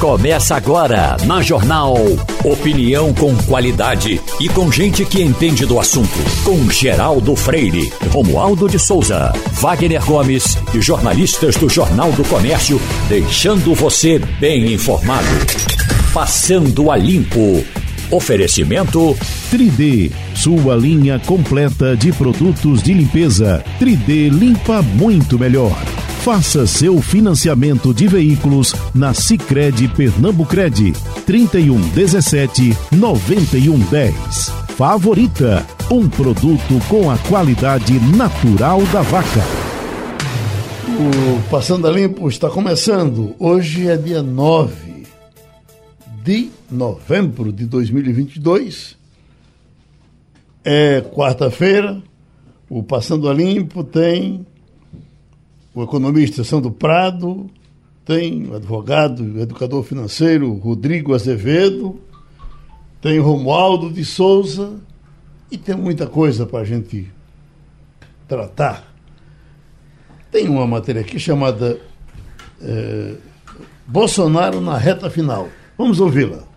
Começa agora na Jornal. Opinião com qualidade e com gente que entende do assunto. Com Geraldo Freire, Romualdo de Souza, Wagner Gomes e jornalistas do Jornal do Comércio, deixando você bem informado. Passando a Limpo. Oferecimento 3D, sua linha completa de produtos de limpeza. 3D limpa muito melhor. Faça seu financiamento de veículos na Sicredi Pernambucred 3117 9110. Favorita, um produto com a qualidade natural da vaca. O Passando a Limpo está começando. Hoje é dia 9 de novembro de 2022. É quarta-feira. O Passando a Limpo tem o economista Sandro Prado, tem o advogado educador financeiro Rodrigo Azevedo, tem Romualdo de Souza e tem muita coisa para a gente tratar. Tem uma matéria aqui chamada é, Bolsonaro na reta final. Vamos ouvi-la.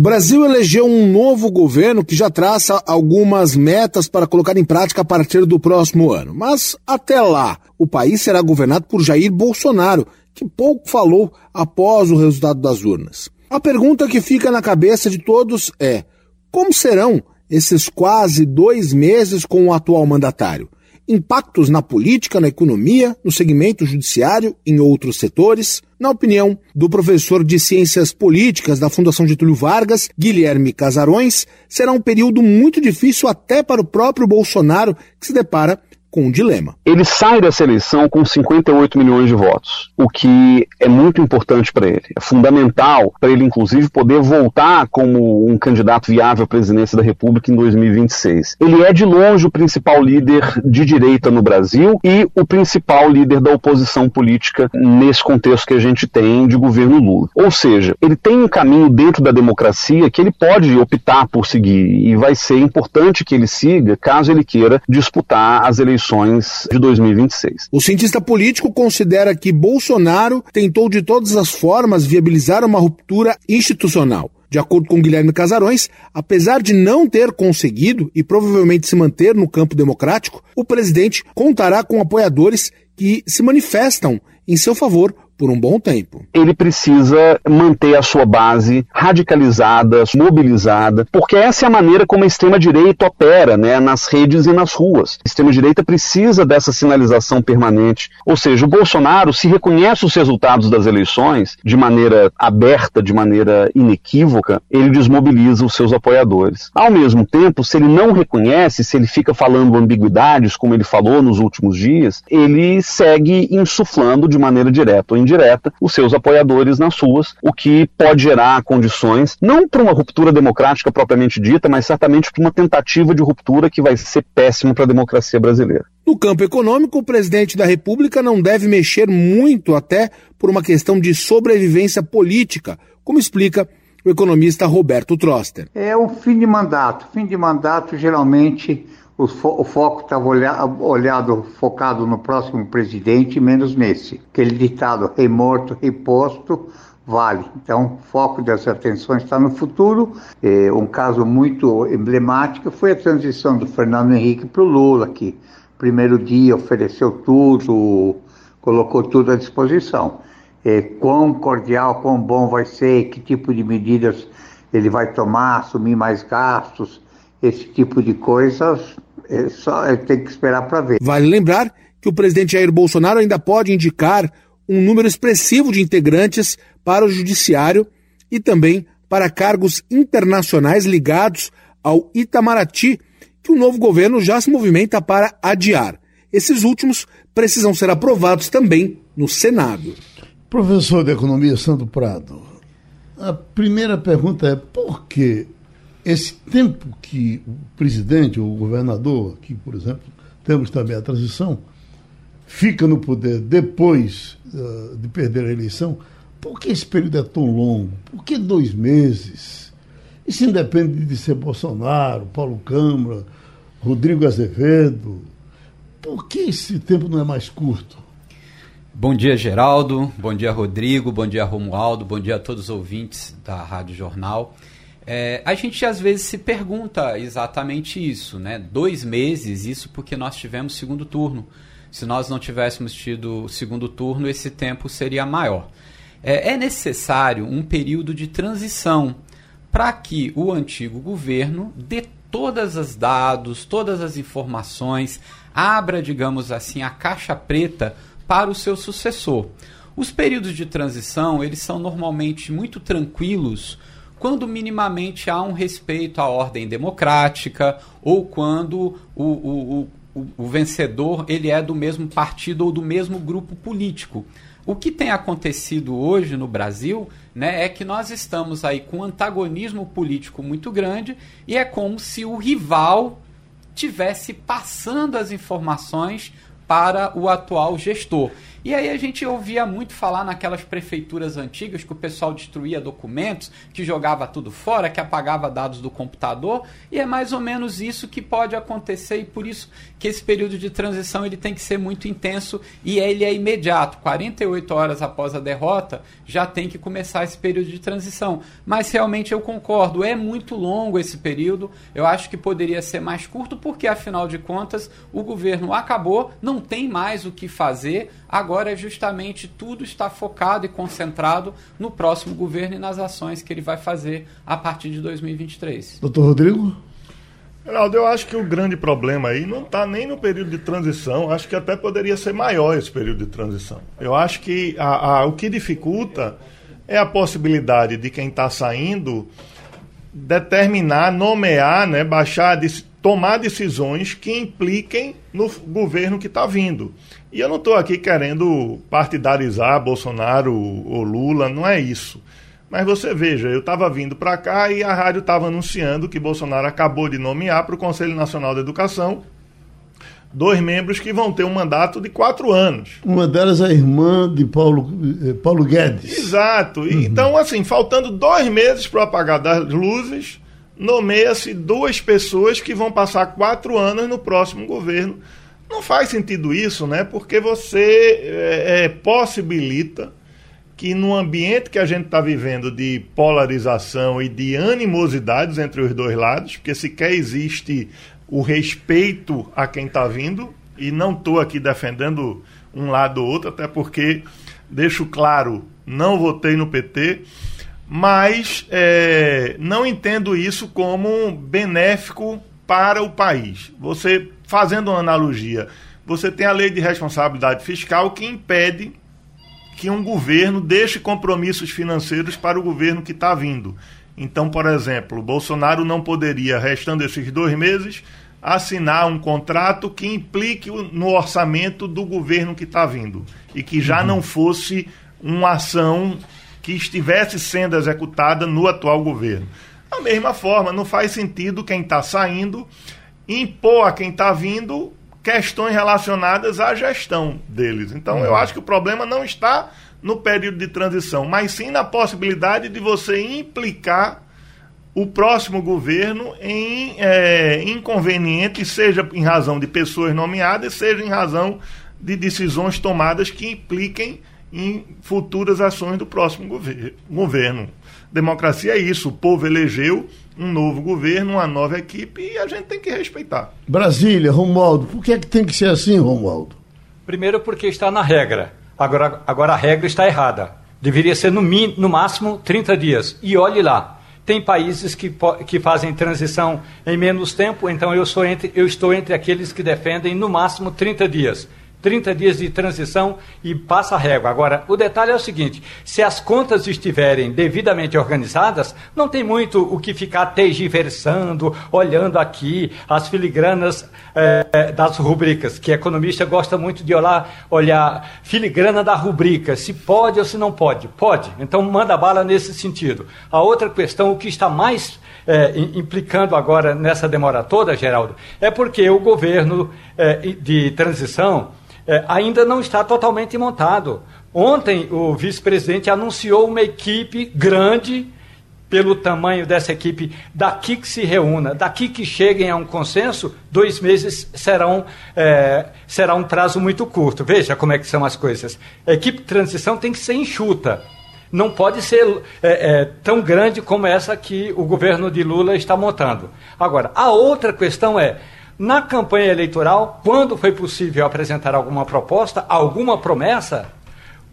O Brasil elegeu um novo governo que já traça algumas metas para colocar em prática a partir do próximo ano. Mas até lá, o país será governado por Jair Bolsonaro, que pouco falou após o resultado das urnas. A pergunta que fica na cabeça de todos é: como serão esses quase dois meses com o atual mandatário? Impactos na política, na economia, no segmento judiciário, em outros setores. Na opinião do professor de Ciências Políticas da Fundação Getúlio Vargas, Guilherme Casarões, será um período muito difícil até para o próprio Bolsonaro, que se depara com um dilema. Ele sai dessa eleição com 58 milhões de votos, o que é muito importante para ele. É fundamental para ele, inclusive, poder voltar como um candidato viável à presidência da República em 2026. Ele é, de longe, o principal líder de direita no Brasil e o principal líder da oposição política nesse contexto que a gente tem de governo Lula. Ou seja, ele tem um caminho dentro da democracia que ele pode optar por seguir e vai ser importante que ele siga caso ele queira disputar as eleições eleições de 2026. O cientista político considera que Bolsonaro tentou de todas as formas viabilizar uma ruptura institucional. De acordo com Guilherme Casarões, apesar de não ter conseguido e provavelmente se manter no campo democrático, o presidente contará com apoiadores que se manifestam em seu favor por um bom tempo. Ele precisa manter a sua base radicalizada, mobilizada, porque essa é a maneira como a extrema-direita opera né, nas redes e nas ruas. A extrema-direita precisa dessa sinalização permanente. Ou seja, o Bolsonaro, se reconhece os resultados das eleições de maneira aberta, de maneira inequívoca, ele desmobiliza os seus apoiadores. Ao mesmo tempo, se ele não reconhece, se ele fica falando ambiguidades, como ele falou nos últimos dias, ele segue insuflando de maneira direta ou indireta os seus apoiadores nas ruas, o que pode gerar condições não para uma ruptura democrática propriamente dita, mas certamente para uma tentativa de ruptura que vai ser péssima para a democracia brasileira. No campo econômico, o presidente da República não deve mexer muito, até por uma questão de sobrevivência política, como explica o economista Roberto Troster. É o fim de mandato. Fim de mandato, geralmente, o, fo o foco estava olhado, olhado, focado no próximo presidente, menos nesse. Aquele ditado, rei morto, rei posto, vale. Então, o foco das atenções está no futuro. É, um caso muito emblemático foi a transição do Fernando Henrique para o Lula, que primeiro dia ofereceu tudo, colocou tudo à disposição. É, quão cordial, quão bom vai ser, que tipo de medidas ele vai tomar, assumir mais gastos, esse tipo de coisas é só é, tem que esperar para ver. Vale lembrar que o presidente Jair Bolsonaro ainda pode indicar um número expressivo de integrantes para o judiciário e também para cargos internacionais ligados ao Itamaraty, que o novo governo já se movimenta para adiar. Esses últimos precisam ser aprovados também no Senado. Professor de Economia Sandro Prado, a primeira pergunta é por que esse tempo que o presidente ou o governador, aqui, por exemplo, temos também a transição, fica no poder depois uh, de perder a eleição, por que esse período é tão longo? Por que dois meses? Isso independe de ser Bolsonaro, Paulo Câmara, Rodrigo Azevedo. Por que esse tempo não é mais curto? Bom dia, Geraldo. Bom dia, Rodrigo. Bom dia, Romualdo. Bom dia a todos os ouvintes da Rádio Jornal. É, a gente às vezes se pergunta exatamente isso, né? Dois meses, isso porque nós tivemos segundo turno. Se nós não tivéssemos tido segundo turno, esse tempo seria maior. É, é necessário um período de transição para que o antigo governo dê todas as dados, todas as informações, abra, digamos assim, a caixa preta para o seu sucessor. Os períodos de transição, eles são normalmente muito tranquilos quando minimamente há um respeito à ordem democrática ou quando o, o, o, o vencedor ele é do mesmo partido ou do mesmo grupo político. O que tem acontecido hoje no Brasil né, é que nós estamos aí com um antagonismo político muito grande e é como se o rival tivesse passando as informações para o atual gestor. E aí a gente ouvia muito falar naquelas prefeituras antigas que o pessoal destruía documentos, que jogava tudo fora, que apagava dados do computador, e é mais ou menos isso que pode acontecer e por isso que esse período de transição ele tem que ser muito intenso e ele é imediato. 48 horas após a derrota já tem que começar esse período de transição. Mas realmente eu concordo, é muito longo esse período. Eu acho que poderia ser mais curto porque afinal de contas o governo acabou, não tem mais o que fazer. Agora, justamente, tudo está focado e concentrado no próximo governo e nas ações que ele vai fazer a partir de 2023. Doutor Rodrigo? Geraldo, eu acho que o grande problema aí não está nem no período de transição, acho que até poderia ser maior esse período de transição. Eu acho que a, a, o que dificulta é a possibilidade de quem está saindo determinar, nomear, né, baixar, tomar decisões que impliquem no governo que está vindo. E eu não estou aqui querendo partidarizar Bolsonaro ou Lula, não é isso. Mas você veja, eu estava vindo para cá e a rádio estava anunciando que Bolsonaro acabou de nomear para o Conselho Nacional da Educação dois membros que vão ter um mandato de quatro anos. Uma delas é a irmã de Paulo, eh, Paulo Guedes. Exato. Uhum. Então, assim, faltando dois meses para apagar das luzes, nomeia-se duas pessoas que vão passar quatro anos no próximo governo não faz sentido isso, né? Porque você é, é, possibilita que no ambiente que a gente está vivendo de polarização e de animosidades entre os dois lados, porque sequer existe o respeito a quem está vindo, e não estou aqui defendendo um lado ou outro, até porque, deixo claro, não votei no PT, mas é, não entendo isso como benéfico para o país. Você fazendo uma analogia, você tem a lei de responsabilidade fiscal que impede que um governo deixe compromissos financeiros para o governo que está vindo. Então, por exemplo, Bolsonaro não poderia, restando esses dois meses, assinar um contrato que implique no orçamento do governo que está vindo e que já uhum. não fosse uma ação que estivesse sendo executada no atual governo. Da mesma forma, não faz sentido quem está saindo impor a quem está vindo questões relacionadas à gestão deles. Então, eu acho que o problema não está no período de transição, mas sim na possibilidade de você implicar o próximo governo em é, inconvenientes, seja em razão de pessoas nomeadas, seja em razão de decisões tomadas que impliquem em futuras ações do próximo gover governo. Democracia é isso, o povo elegeu um novo governo, uma nova equipe e a gente tem que respeitar. Brasília, Romualdo, por que, é que tem que ser assim, Romualdo? Primeiro porque está na regra. Agora, agora a regra está errada. Deveria ser no, no máximo 30 dias. E olhe lá, tem países que, que fazem transição em menos tempo, então eu, sou entre, eu estou entre aqueles que defendem no máximo 30 dias. 30 dias de transição e passa a régua. Agora, o detalhe é o seguinte: se as contas estiverem devidamente organizadas, não tem muito o que ficar tergiversando, olhando aqui as filigranas é, das rubricas, que economista gosta muito de olhar, olhar filigrana da rubrica, se pode ou se não pode. Pode, então manda bala nesse sentido. A outra questão, o que está mais é, implicando agora nessa demora toda, Geraldo, é porque o governo é, de transição é, ainda não está totalmente montado. Ontem o vice-presidente anunciou uma equipe grande pelo tamanho dessa equipe, daqui que se reúna, daqui que cheguem a um consenso, dois meses serão, é, será um prazo muito curto. Veja como é que são as coisas. A equipe de transição tem que ser enxuta. Não pode ser é, é, tão grande como essa que o governo de Lula está montando. Agora, a outra questão é, na campanha eleitoral, quando foi possível apresentar alguma proposta, alguma promessa,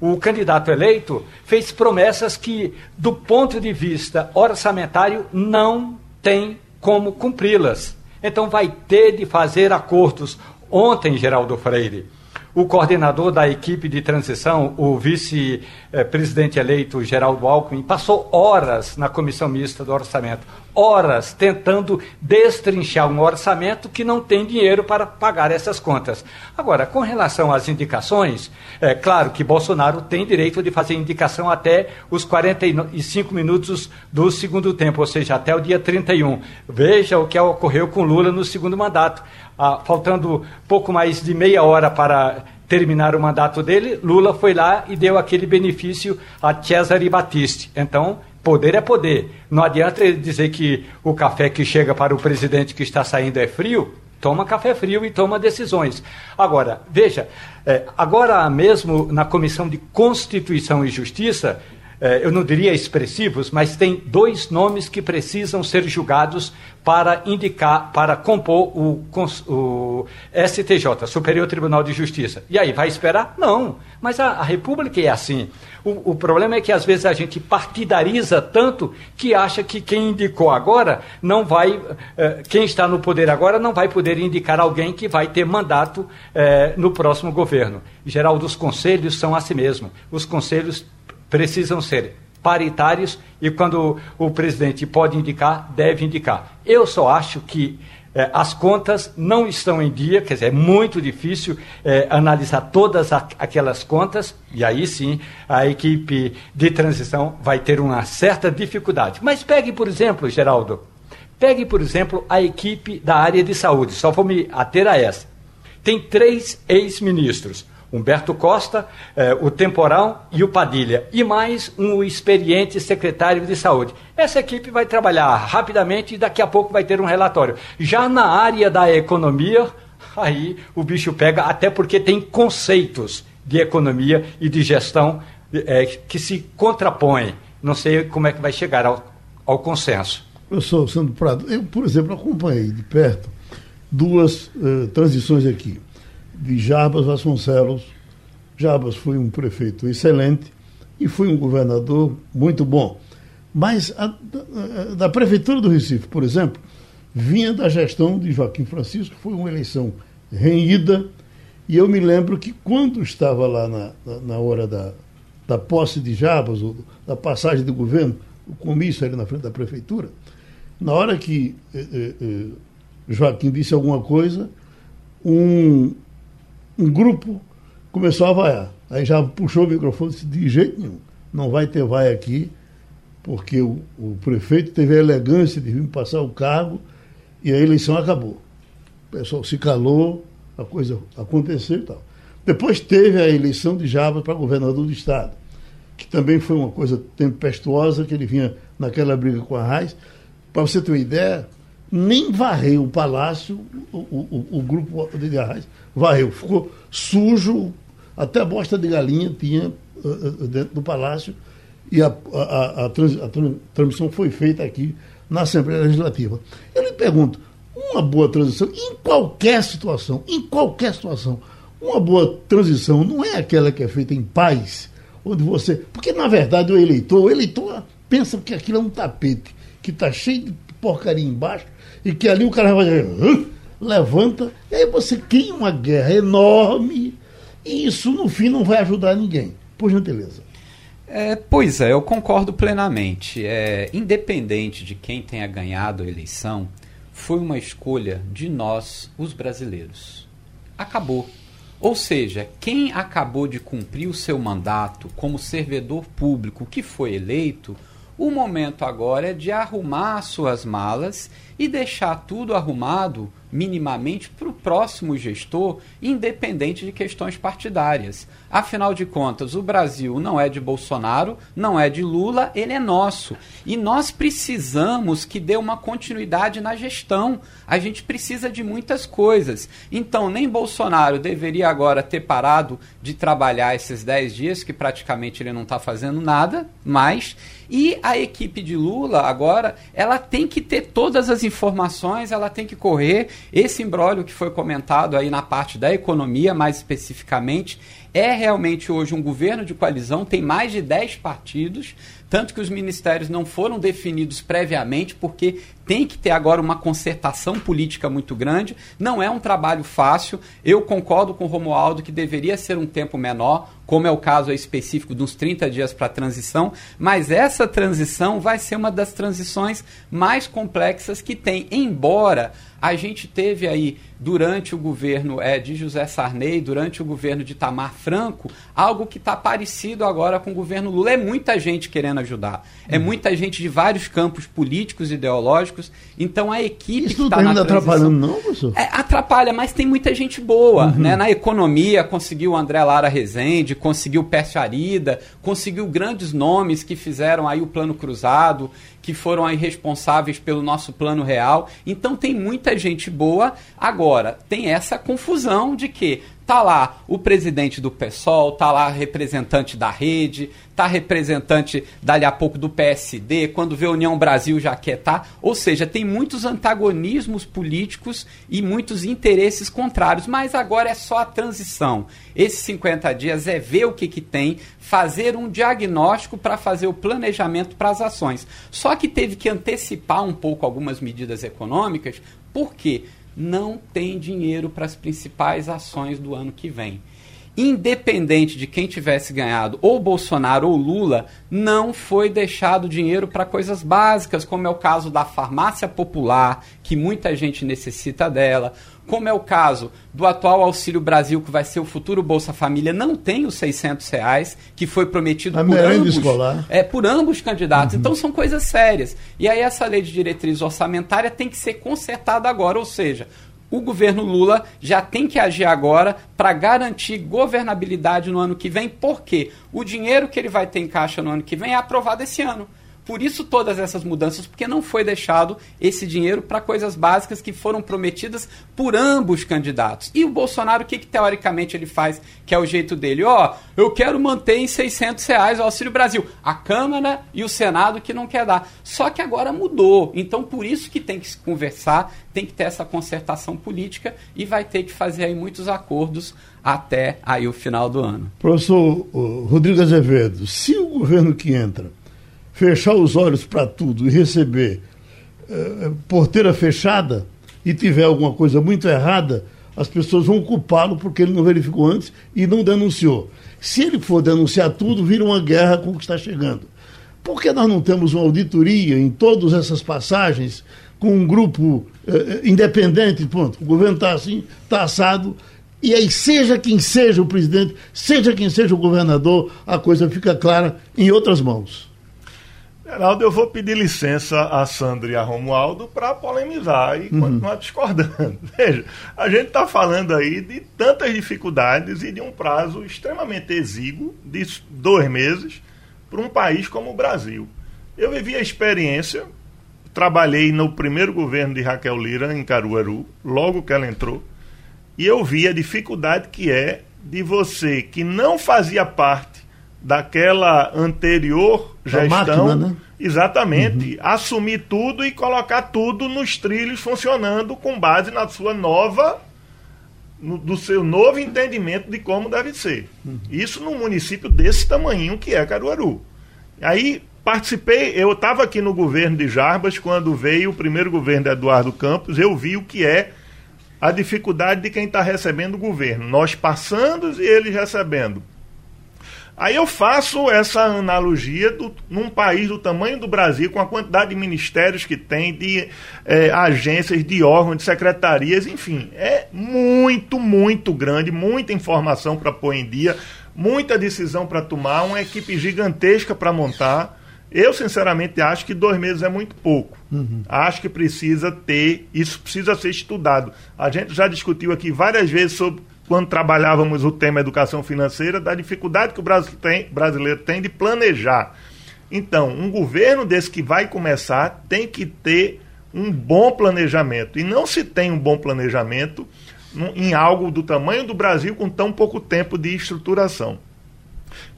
o candidato eleito fez promessas que, do ponto de vista orçamentário, não tem como cumpri-las. Então vai ter de fazer acordos. Ontem, Geraldo Freire, o coordenador da equipe de transição, o vice-presidente eleito Geraldo Alckmin, passou horas na comissão mista do orçamento, horas tentando destrinchar um orçamento que não tem dinheiro para pagar essas contas. Agora, com relação às indicações, é claro que Bolsonaro tem direito de fazer indicação até os 45 minutos do segundo tempo, ou seja, até o dia 31. Veja o que ocorreu com Lula no segundo mandato ah, faltando pouco mais de meia hora para terminar o mandato dele, Lula foi lá e deu aquele benefício a Cesare Battisti. Então, poder é poder. Não adianta ele dizer que o café que chega para o presidente que está saindo é frio. Toma café frio e toma decisões. Agora, veja, é, agora mesmo na Comissão de Constituição e Justiça, eu não diria expressivos, mas tem dois nomes que precisam ser julgados para indicar, para compor o, o, STJ, Superior Tribunal de Justiça. E aí, vai esperar? Não. Mas a, a República é assim. O, o, problema é que às vezes a gente partidariza tanto que acha que quem indicou agora não vai, eh, quem está no poder agora não vai poder indicar alguém que vai ter mandato eh, no próximo governo. Geral, os conselhos são assim mesmo. Os conselhos precisam ser paritários e quando o presidente pode indicar, deve indicar. Eu só acho que eh, as contas não estão em dia, quer dizer, é muito difícil eh, analisar todas a, aquelas contas, e aí sim a equipe de transição vai ter uma certa dificuldade. Mas pegue, por exemplo, Geraldo, pegue, por exemplo, a equipe da área de saúde, só vou me ater a essa. Tem três ex-ministros. Humberto Costa, eh, o Temporal e o Padilha, e mais um experiente secretário de saúde. Essa equipe vai trabalhar rapidamente e daqui a pouco vai ter um relatório. Já na área da economia, aí o bicho pega, até porque tem conceitos de economia e de gestão eh, que se contrapõem. Não sei como é que vai chegar ao, ao consenso. Sou Sandro Prado. Eu, por exemplo, acompanhei de perto duas uh, transições aqui de Jarbas Vasconcelos. Jarbas foi um prefeito excelente e foi um governador muito bom. Mas a, a, da Prefeitura do Recife, por exemplo, vinha da gestão de Joaquim Francisco, foi uma eleição renhida, e eu me lembro que quando estava lá na, na, na hora da, da posse de Jarbas, ou da passagem do governo, o comício ali na frente da prefeitura, na hora que eh, eh, eh Joaquim disse alguma coisa, um um grupo começou a vaiar. Aí já puxou o microfone e disse, de jeito nenhum, não vai ter vai aqui, porque o, o prefeito teve a elegância de vir passar o cargo e a eleição acabou. O pessoal se calou, a coisa aconteceu e tal. Depois teve a eleição de Java para governador do estado, que também foi uma coisa tempestuosa, que ele vinha naquela briga com a Raiz. Para você ter uma ideia, nem varreu o palácio, o, o, o grupo de Arraes varreu. Ficou sujo, até bosta de galinha tinha uh, dentro do palácio e a, a, a, a, trans, a transmissão foi feita aqui na Assembleia Legislativa. Eu lhe pergunto, uma boa transição, em qualquer situação, em qualquer situação, uma boa transição não é aquela que é feita em paz, onde você. Porque, na verdade, o eleitor, o eleitor pensa que aquilo é um tapete que está cheio de porcaria embaixo e que ali o cara vai levanta, e aí você cria uma guerra enorme, e isso no fim não vai ajudar ninguém. Por gentileza. É, pois é, eu concordo plenamente. É, independente de quem tenha ganhado a eleição, foi uma escolha de nós, os brasileiros. Acabou. Ou seja, quem acabou de cumprir o seu mandato como servidor público que foi eleito, o momento agora é de arrumar suas malas e deixar tudo arrumado minimamente para o próximo gestor, independente de questões partidárias. Afinal de contas, o Brasil não é de Bolsonaro, não é de Lula, ele é nosso. E nós precisamos que dê uma continuidade na gestão. A gente precisa de muitas coisas. Então, nem Bolsonaro deveria agora ter parado de trabalhar esses 10 dias, que praticamente ele não está fazendo nada mais. E a equipe de Lula, agora, ela tem que ter todas as informações, ela tem que correr. Esse embrólio que foi comentado aí na parte da economia, mais especificamente, é realmente hoje um governo de coalizão, tem mais de 10 partidos, tanto que os ministérios não foram definidos previamente, porque tem que ter agora uma concertação política muito grande. Não é um trabalho fácil. Eu concordo com o Romualdo que deveria ser um tempo menor, como é o caso específico dos 30 dias para a transição, mas essa transição vai ser uma das transições mais complexas que tem, embora a gente teve aí, durante o governo é, de José Sarney, durante o governo de Tamar Franco, algo que está parecido agora com o governo Lula. É muita gente querendo ajudar. É uhum. muita gente de vários campos políticos, ideológicos. Então a equipe Isso que está na transição... atrapalhando, não, professor? É, atrapalha, mas tem muita gente boa. Uhum. Né? Na economia, conseguiu o André Lara Rezende, conseguiu o Pércio Arida, conseguiu grandes nomes que fizeram aí o Plano Cruzado, que foram aí responsáveis pelo nosso plano real. Então tem muita gente boa. Agora, tem essa confusão de que Tá lá o presidente do PSOL, tá lá representante da rede, tá representante dali a pouco do PSD, quando vê União Brasil já quer tá. Ou seja, tem muitos antagonismos políticos e muitos interesses contrários, mas agora é só a transição. Esses 50 dias é ver o que, que tem, fazer um diagnóstico para fazer o planejamento para as ações. Só que teve que antecipar um pouco algumas medidas econômicas, por quê? Não tem dinheiro para as principais ações do ano que vem. Independente de quem tivesse ganhado, ou Bolsonaro ou Lula, não foi deixado dinheiro para coisas básicas, como é o caso da farmácia popular, que muita gente necessita dela, como é o caso do atual Auxílio Brasil, que vai ser o futuro Bolsa Família, não tem os 600 reais, que foi prometido a por ambos, escolar. é, por ambos candidatos. Uhum. Então são coisas sérias. E aí essa lei de diretriz orçamentária tem que ser consertada agora, ou seja, o governo Lula já tem que agir agora para garantir governabilidade no ano que vem, porque o dinheiro que ele vai ter em caixa no ano que vem é aprovado esse ano. Por isso todas essas mudanças, porque não foi deixado esse dinheiro para coisas básicas que foram prometidas por ambos candidatos. E o Bolsonaro, o que, que teoricamente ele faz, que é o jeito dele? Ó, oh, eu quero manter em 600 reais o Auxílio Brasil. A Câmara e o Senado que não quer dar. Só que agora mudou. Então por isso que tem que se conversar, tem que ter essa concertação política e vai ter que fazer aí muitos acordos até aí o final do ano. Professor Rodrigo Azevedo, se o governo que entra fechar os olhos para tudo e receber é, porteira fechada e tiver alguma coisa muito errada, as pessoas vão culpá-lo porque ele não verificou antes e não denunciou. Se ele for denunciar tudo, vira uma guerra com o que está chegando. Por que nós não temos uma auditoria em todas essas passagens com um grupo eh, independente? Ponto. O governo está assim, está assado. E aí, seja quem seja o presidente, seja quem seja o governador, a coisa fica clara em outras mãos. Geraldo, eu vou pedir licença a Sandra e a Romualdo para polemizar e uhum. continuar discordando. Veja, a gente está falando aí de tantas dificuldades e de um prazo extremamente exíguo, de dois meses, para um país como o Brasil. Eu vivi a experiência, trabalhei no primeiro governo de Raquel Lira, em Caruaru, logo que ela entrou, e eu vi a dificuldade que é de você que não fazia parte daquela anterior gestão. Máquina, né? Exatamente. Uhum. Assumir tudo e colocar tudo nos trilhos funcionando com base na sua nova. No, do seu novo entendimento de como deve ser. Uhum. Isso num município desse tamanho que é Caruaru. Aí participei, eu estava aqui no governo de Jarbas quando veio o primeiro governo de Eduardo Campos, eu vi o que é a dificuldade de quem está recebendo o governo. Nós passando e eles recebendo. Aí eu faço essa analogia do, num país do tamanho do Brasil, com a quantidade de ministérios que tem, de é, agências, de órgãos, de secretarias, enfim, é muito, muito grande, muita informação para pôr em dia, muita decisão para tomar, uma equipe gigantesca para montar. Eu, sinceramente, acho que dois meses é muito pouco. Uhum. Acho que precisa ter, isso precisa ser estudado. A gente já discutiu aqui várias vezes sobre, quando trabalhávamos o tema educação financeira, da dificuldade que o brasileiro tem de planejar. Então, um governo desse que vai começar tem que ter um bom planejamento. E não se tem um bom planejamento em algo do tamanho do Brasil com tão pouco tempo de estruturação.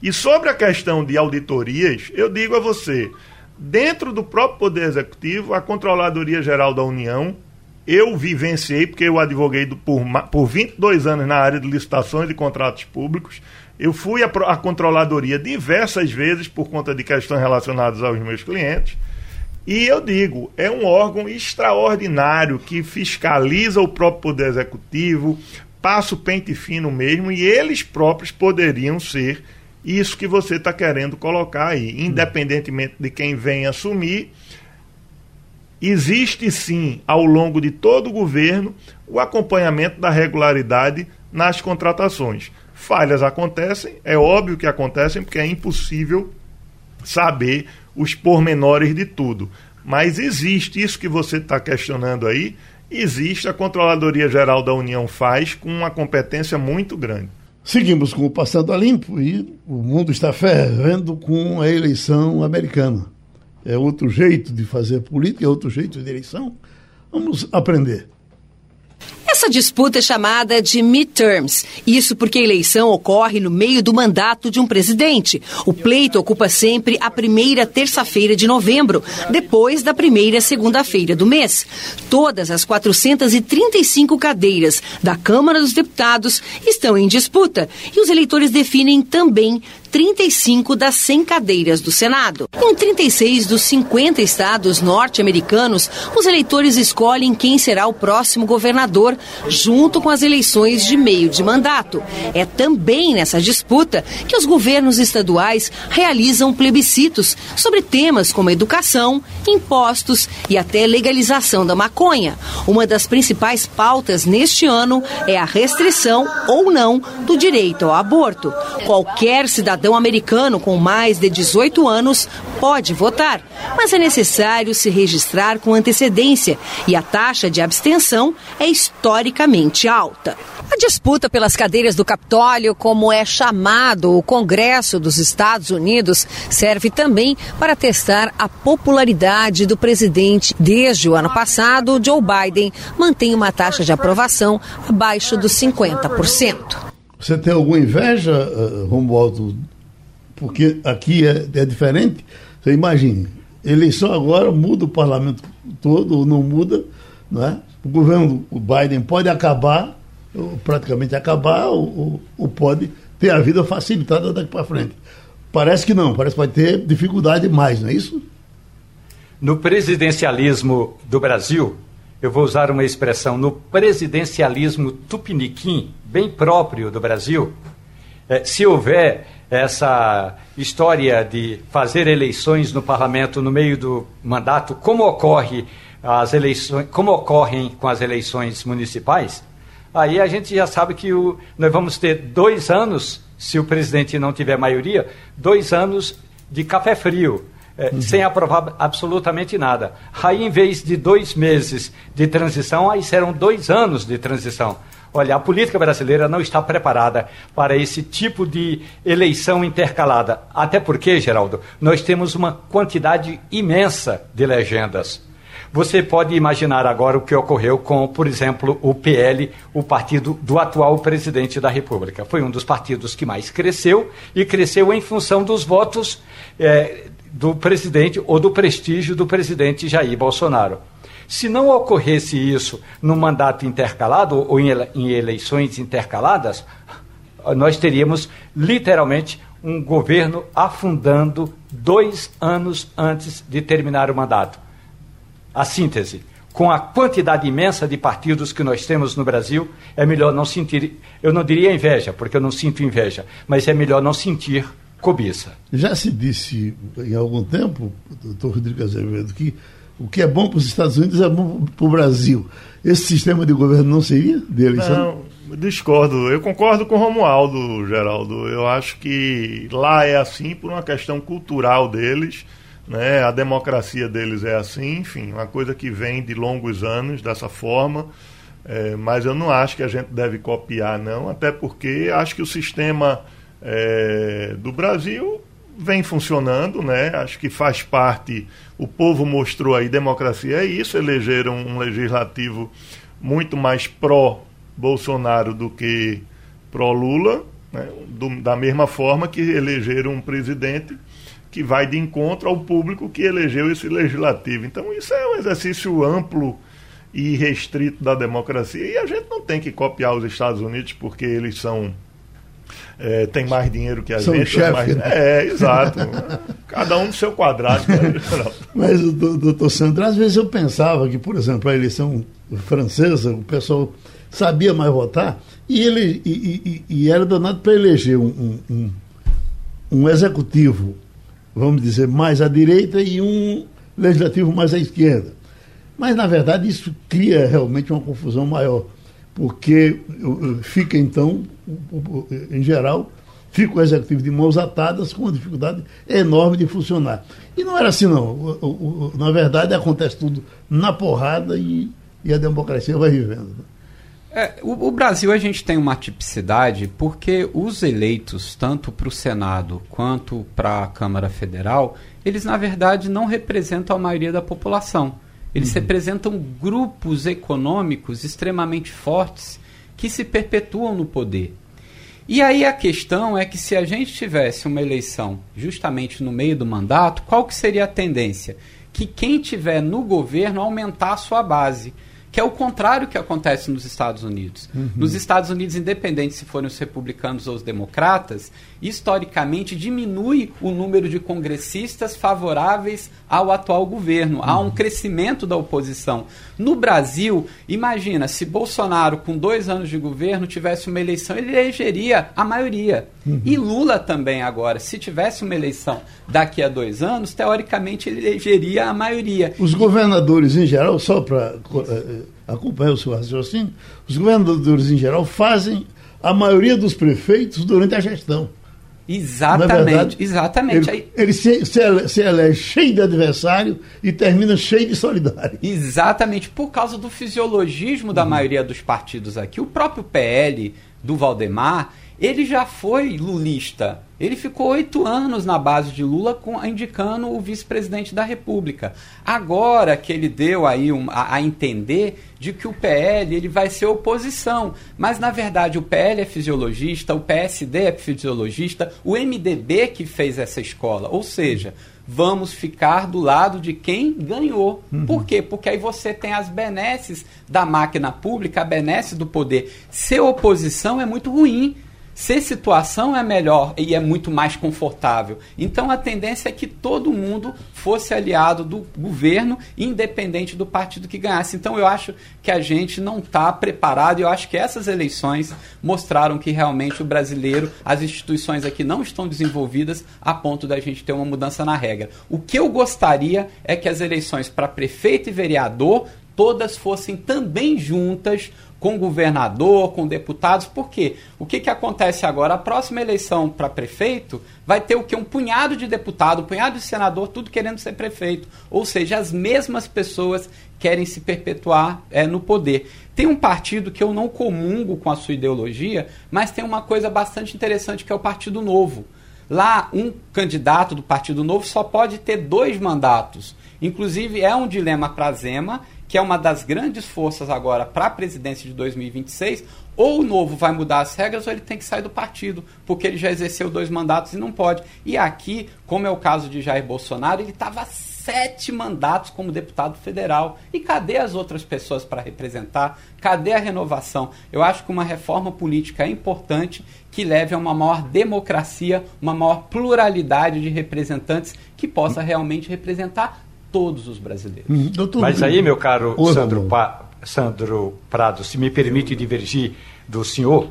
E sobre a questão de auditorias, eu digo a você, dentro do próprio Poder Executivo, a Controladoria Geral da União, eu vivenciei, porque eu advoguei por, por 22 anos na área de licitações e contratos públicos, eu fui à, Controladoria diversas vezes por conta de questões relacionadas aos meus clientes, e eu digo, é um órgão extraordinário que fiscaliza o próprio Poder Executivo, passa o pente fino mesmo, e eles próprios poderiam ser isso que você está querendo colocar aí. Independentemente de quem vem assumir, existe sim, ao longo de todo o governo, o acompanhamento da regularidade nas contratações. Falhas acontecem, é óbvio que acontecem, porque é impossível saber os pormenores de tudo. Mas existe isso que você está questionando aí, existe, a Controladoria Geral da União faz com uma competência muito grande. Seguimos com o Passando a Limpo e o mundo está fervendo com a eleição americana. É outro jeito de fazer política, é outro jeito de eleição. Vamos aprender. Essa disputa é chamada de midterms. Isso porque a eleição ocorre no meio do mandato de um presidente. O pleito ocupa sempre a primeira terça-feira de novembro, depois da primeira segunda-feira do mês. Todas as 435 cadeiras da Câmara dos Deputados estão em disputa e os eleitores definem também 35 das 100 cadeiras do Senado. Em 36 dos 50 estados norte-americanos, os eleitores escolhem quem será o próximo governador, junto com as eleições de meio de mandato. É também nessa disputa que os governos estaduais realizam plebiscitos sobre temas como educação, impostos e até legalização da maconha. Uma das principais pautas neste ano é a restrição ou não do direito ao aborto. Qualquer cidadão cidadão americano com mais de 18 anos pode votar, mas é necessário se registrar com antecedência e a taxa de abstenção é historicamente alta. A disputa pelas cadeiras do Capitólio, como é chamado o Congresso dos Estados Unidos, serve também para testar a popularidade do presidente. Desde o ano passado, Joe Biden mantém uma taxa de aprovação abaixo dos 50%. Você tem alguma inveja, uh, Romualdo? Porque aqui é, é diferente. Você imagine, eleição agora muda o parlamento todo, ou não muda, não é? O governo o Biden pode acabar, ou praticamente acabar, ou, ou pode ter a vida facilitada daqui para frente. Parece que não, parece que vai ter dificuldade mais, não é isso? No presidencialismo do Brasil, eu vou usar uma expressão, no presidencialismo tupiniquim, bem próprio do Brasil, é, se houver essa história de fazer eleições no parlamento no meio do mandato, como ocorre as eleições, como ocorrem com as eleições municipais, aí a gente já sabe que o, nós vamos ter dois anos, se o presidente não tiver maioria, dois anos de café frio é, uhum. sem aprovar absolutamente nada. Aí, em vez de dois meses de transição, aí serão dois anos de transição. Olha, a política brasileira não está preparada para esse tipo de eleição intercalada. Até porque, Geraldo, nós temos uma quantidade imensa de legendas. Você pode imaginar agora o que ocorreu com, por exemplo, o PL, o partido do atual presidente da República. Foi um dos partidos que mais cresceu e cresceu em função dos votos é, do presidente ou do prestígio do presidente Jair Bolsonaro. Se não ocorresse isso no mandato intercalado ou em eleições intercaladas, nós teríamos literalmente um governo afundando dois anos antes de terminar o mandato. A síntese. Com a quantidade imensa de partidos que nós temos no Brasil, é melhor não sentir, eu não diria inveja, porque eu não sinto inveja, mas é melhor não sentir cobiça. Já se disse em algum tempo, doutor Rodrigo Azevedo, que o que é bom para os Estados Unidos é bom para o Brasil. Esse sistema de governo não seria de eleição? Não, discordo. Eu concordo com o Romualdo, Geraldo. Eu acho que lá é assim por uma questão cultural deles. né? A democracia deles é assim, enfim, uma coisa que vem de longos anos dessa forma. É, mas eu não acho que a gente deve copiar, não, até porque acho que o sistema é, do Brasil vem funcionando, né? Acho que faz parte. O povo mostrou aí democracia é isso. Elegeram um legislativo muito mais pró Bolsonaro do que pró Lula, né? do, da mesma forma que elegeram um presidente que vai de encontro ao público que elegeu esse legislativo. Então isso é um exercício amplo e restrito da democracia e a gente não tem que copiar os Estados Unidos porque eles são é, tem mais dinheiro que a São gente. chefe, mais... né? É, exato. Cada um no seu quadrado. né, Mas, doutor Sandro, às vezes eu pensava que, por exemplo, a eleição francesa, o pessoal sabia mais votar e, ele, e, e, e era danado para eleger um, um, um executivo, vamos dizer, mais à direita e um legislativo mais à esquerda. Mas, na verdade, isso cria realmente uma confusão maior, porque fica, então, em geral, fica o executivo de mãos atadas com uma dificuldade enorme de funcionar. E não era assim, não. Na verdade, acontece tudo na porrada e, a democracia vai vivendo. É, o, o, Brasil a gente tem uma tipicidade porque os eleitos, tanto para o Senado quanto para a Câmara Federal, eles na verdade não representam a maioria da população. Eles uhum. representam grupos econômicos extremamente fortes que se perpetuam no poder. E aí a questão é que se a gente tivesse uma eleição justamente no meio do mandato, qual que seria a tendência? Que quem tiver no governo aumentar a sua base que é o contrário que acontece nos Estados Unidos. Uhum. Nos Estados Unidos, independente se forem os republicanos ou os democratas, historicamente diminui o número de congressistas favoráveis ao atual governo. Uhum. Há um crescimento da oposição. No Brasil, imagina, se Bolsonaro, com dois anos de governo, tivesse uma eleição, ele elegeria a maioria. Uhum. E Lula também agora, se tivesse uma eleição daqui a dois anos, teoricamente ele elegeria a maioria. Os governadores, em geral, só para eh, acompanhar o seu raciocínio, os governadores, em geral, fazem a maioria dos prefeitos durante a gestão. Exatamente, verdade, exatamente. Ele, ele se, se, se elege cheio de adversário e termina cheio de solidário. Exatamente, por causa do fisiologismo da uhum. maioria dos partidos aqui. O próprio PL do Valdemar, ele já foi lulista. Ele ficou oito anos na base de Lula com, indicando o vice-presidente da República. Agora que ele deu aí um, a, a, entender de que o PL ele vai ser oposição. Mas, na verdade, o PL é fisiologista, o PSD é fisiologista, o MDB que fez essa escola. Ou seja, vamos ficar do lado de quem ganhou. Uhum. Por quê? Porque aí você tem as benesses da máquina pública, a benesse do poder. Ser oposição é muito ruim Ser situação é melhor e é muito mais confortável. Então a tendência é que todo mundo fosse aliado do governo, independente do partido que ganhasse. Então eu acho que a gente não está preparado e eu acho que essas eleições mostraram que realmente o brasileiro, as instituições aqui não estão desenvolvidas a ponto da gente ter uma mudança na regra. O que eu gostaria é que as eleições para prefeito e vereador todas fossem também juntas com governador, com deputados. Por quê? O que, que acontece agora? A próxima eleição para prefeito vai ter o que? Um punhado de deputado, um punhado de senador, tudo querendo ser prefeito. Ou seja, as mesmas pessoas querem se perpetuar é, no poder. Tem um partido que eu não comungo com a sua ideologia, mas tem uma coisa bastante interessante que é o Partido Novo. Lá, um candidato do Partido Novo só pode ter dois mandatos. Inclusive, é um dilema para Zema que é uma das grandes forças agora para a presidência de 2026, ou o novo vai mudar as regras ou ele tem que sair do partido, porque ele já exerceu dois mandatos e não pode. E aqui, como é o caso de Jair Bolsonaro, ele estava sete mandatos como deputado federal. E cadê as outras pessoas para representar? Cadê a renovação? Eu acho que uma reforma política é importante que leve a uma maior democracia, uma maior pluralidade de representantes que possa realmente representar todos os brasileiros. Hum, doutor, Mas aí, meu caro Sandro, pa, Sandro Prado, se me permite divergir do senhor,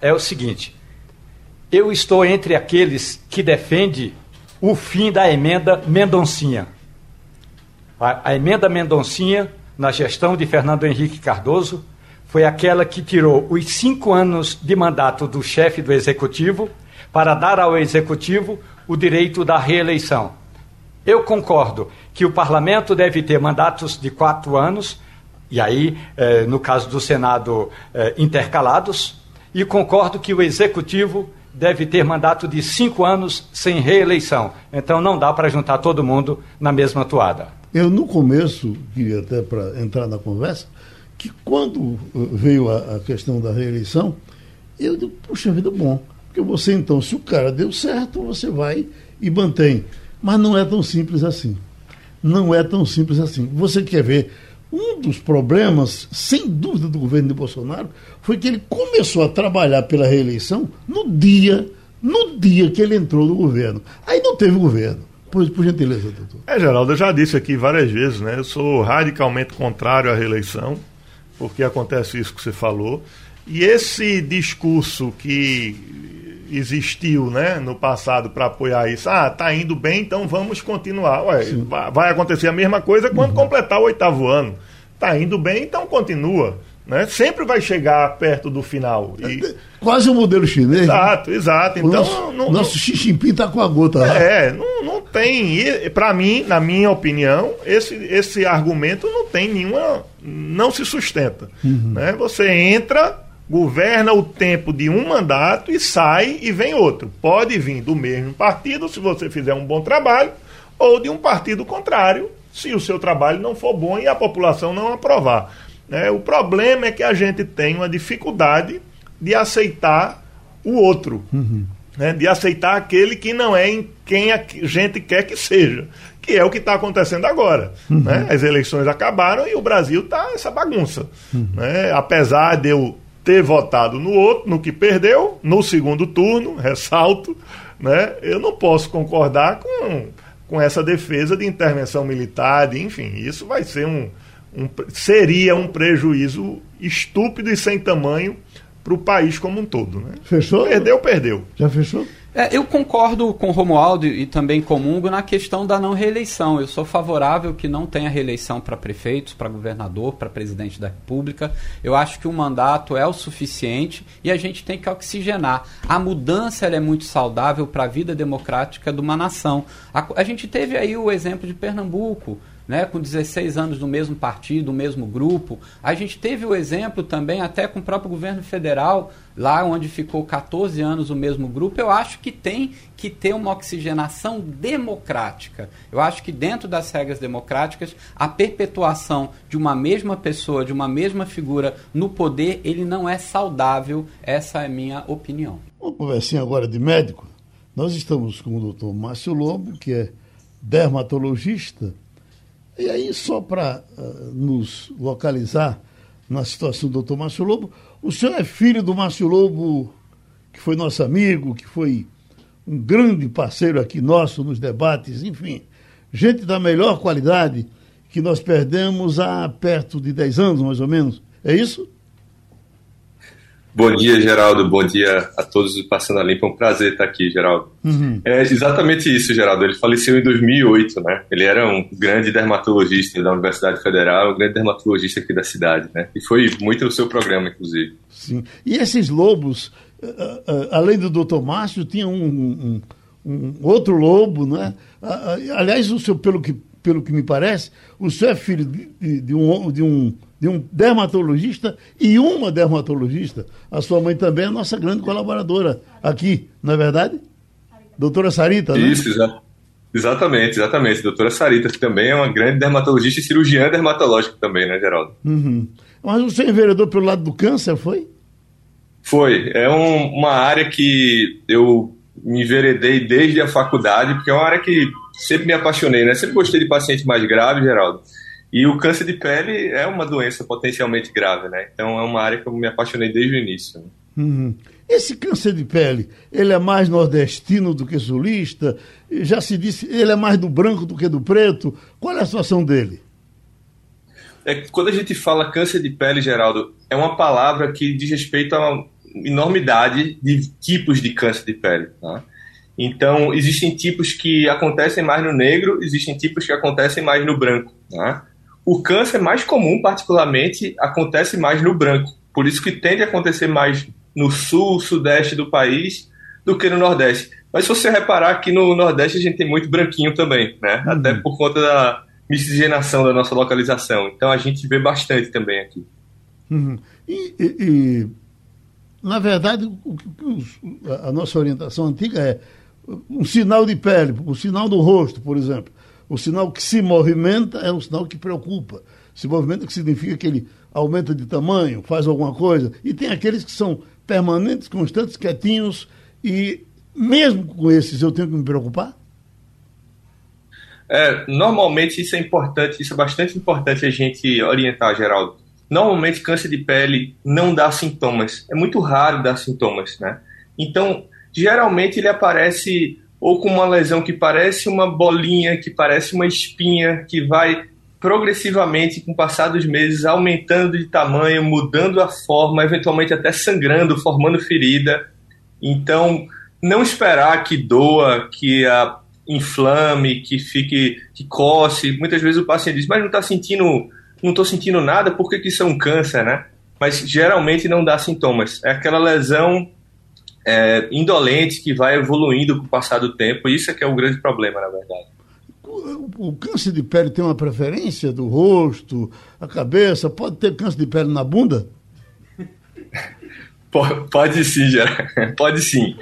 é o seguinte: eu estou entre aqueles que defende o fim da emenda Mendoncinha. A, a emenda Mendoncinha, na gestão de Fernando Henrique Cardoso, foi aquela que tirou os cinco anos de mandato do chefe do executivo para dar ao executivo o direito da reeleição. Eu concordo que o parlamento deve ter mandatos de quatro anos, e aí, eh, no caso do Senado, eh, intercalados, e concordo que o executivo deve ter mandato de cinco anos sem reeleição. Então não dá para juntar todo mundo na mesma toada. Eu, no começo, queria até para entrar na conversa, que quando eh, veio a, a questão da reeleição, eu digo, puxa vida, bom. Porque você, então, se o cara deu certo, você vai e mantém. Mas não é tão simples assim. Não é tão simples assim. Você quer ver um dos problemas, sem dúvida, do governo de Bolsonaro foi que ele começou a trabalhar pela reeleição no dia, no dia que ele entrou no governo. Aí não teve governo. Pois, por gentileza, doutor. É, Geraldo, eu já disse aqui várias vezes, né? Eu sou radicalmente contrário à reeleição, porque acontece isso que você falou. E esse discurso que existiu né, no passado para apoiar isso, ah, tá indo bem, então vamos continuar. Ué, vai acontecer a mesma coisa quando uhum. completar o oitavo ano. Tá indo bem, então continua. Né? Sempre vai chegar perto do final. E... Quase o um modelo chinês. Exato, exato. Então, o nosso, não, nosso Xi Jinping está com a gota lá. É, não, não tem. Para mim, na minha opinião, esse, esse argumento não tem nenhuma. não se sustenta. Uhum. Né? Você entra governa o tempo de um mandato e sai e vem outro. Pode vir do mesmo partido, se você fizer um bom trabalho, ou de um partido contrário, se o seu trabalho não for bom e a população não aprovar. É, o problema é que a gente tem uma dificuldade de aceitar o outro, uhum. né, de aceitar aquele que não é em quem a gente quer que seja, que é o que está acontecendo agora. Uhum. Né? As eleições acabaram e o Brasil está essa bagunça. Uhum. Né? Apesar de eu ter votado no outro, no que perdeu, no segundo turno, ressalto, né? Eu não posso concordar com, com essa defesa de intervenção militar, de, enfim, isso vai ser um, um seria um prejuízo estúpido e sem tamanho para o país como um todo, né? Fechou? Perdeu, perdeu. Já fechou? É, eu concordo com Romualdo e também com Mungo na questão da não reeleição. Eu sou favorável que não tenha reeleição para prefeitos, para governador, para presidente da República. Eu acho que o mandato é o suficiente e a gente tem que oxigenar. A mudança é muito saudável para a vida democrática de uma nação. A, a gente teve aí o exemplo de Pernambuco né, com 16 anos do mesmo partido, do mesmo grupo. A gente teve o exemplo também até com o próprio governo federal, lá onde ficou 14 anos o mesmo grupo. Eu acho que tem que ter uma oxigenação democrática. Eu acho que dentro das regras democráticas, a perpetuação de uma mesma pessoa, de uma mesma figura no poder, ele não é saudável. Essa é a minha opinião. Uma conversinha agora de médico. Nós estamos com o doutor Márcio Lobo, que é dermatologista e aí, só para uh, ah, nos localizar na situação do doutor Márcio Lobo, o senhor é filho do Márcio Lobo, que foi nosso amigo, que foi um grande parceiro aqui nosso nos debates, enfim, gente da melhor qualidade que nós perdemos há perto de 10 anos, mais ou menos. É isso? Bom dia, Geraldo. Bom dia a todos do Passando a Limpa. É um prazer estar aqui, Geraldo. Uhum. É exatamente isso, Geraldo. Ele faleceu em 2008, né? Ele era um grande dermatologista da Universidade Federal, um grande dermatologista aqui da cidade, né? E foi muito no seu programa, inclusive. Sim. E esses lobos, uh, uh, além do Dr. Márcio, tinha um, um, um outro lobo, né? Uh, aliás, o seu, pelo que pelo que me parece, o senhor é filho de, de, um, de, um, de um dermatologista e uma dermatologista. A sua mãe também é a nossa grande colaboradora aqui, não é verdade? Doutora Sarita, né? Isso, exa exatamente, exatamente. Doutora Sarita, que também é uma grande dermatologista e cirurgiã dermatológica também, né, Geraldo? Uhum. Mas o senhor enveredou pelo lado do câncer, foi? Foi. É um, uma área que eu me enveredei desde a faculdade, porque é uma área que sempre me apaixonei, né? Sempre gostei de paciente mais grave, Geraldo. E o câncer de pele é uma doença potencialmente grave, né? Então é uma área que eu me apaixonei desde o início. Né? Uhum. Esse câncer de pele, ele é mais nordestino do que sulista? Já se disse, ele é mais do branco do que do preto? Qual é a situação dele? É, quando a gente fala câncer de pele, Geraldo, é uma palavra que diz respeito a uma enormidade de tipos de câncer de pele. Tá? Então, existem tipos que acontecem mais no negro, existem tipos que acontecem mais no branco. Tá? O câncer mais comum, particularmente, acontece mais no branco. Por isso que tende a acontecer mais no sul, sudeste do país do que no nordeste. Mas se você reparar aqui no Nordeste a gente tem muito branquinho também, né? Uhum. Até por conta da miscigenação da nossa localização. Então a gente vê bastante também aqui. Uhum. E, e, e, na verdade, a nossa orientação antiga é um sinal de pele, o sinal do rosto, por exemplo. O sinal que se movimenta é um sinal que preocupa. Se movimenta que significa que ele aumenta de tamanho, faz alguma coisa. E tem aqueles que são permanentes, constantes, quietinhos. E mesmo com esses eu tenho que me preocupar? É, normalmente isso é importante, isso é bastante importante a gente orientar, Geraldo. Normalmente câncer de pele não dá sintomas, é muito raro dar sintomas, né? Então, geralmente ele aparece ou com uma lesão que parece uma bolinha, que parece uma espinha, que vai progressivamente, com o passar dos meses, aumentando de tamanho, mudando a forma, eventualmente até sangrando, formando ferida. Então, não esperar que doa, que a inflame, que fique, que coce. Muitas vezes o paciente diz, mas não está sentindo, não estou sentindo nada, por que, que isso é um câncer, né? Mas geralmente não dá sintomas. É aquela lesão é, indolente que vai evoluindo com o passar do tempo. Isso é que é o grande problema, na verdade. O, o câncer de pele tem uma preferência do rosto, a cabeça? Pode ter câncer de pele na bunda? Pode sim, geral. pode sim.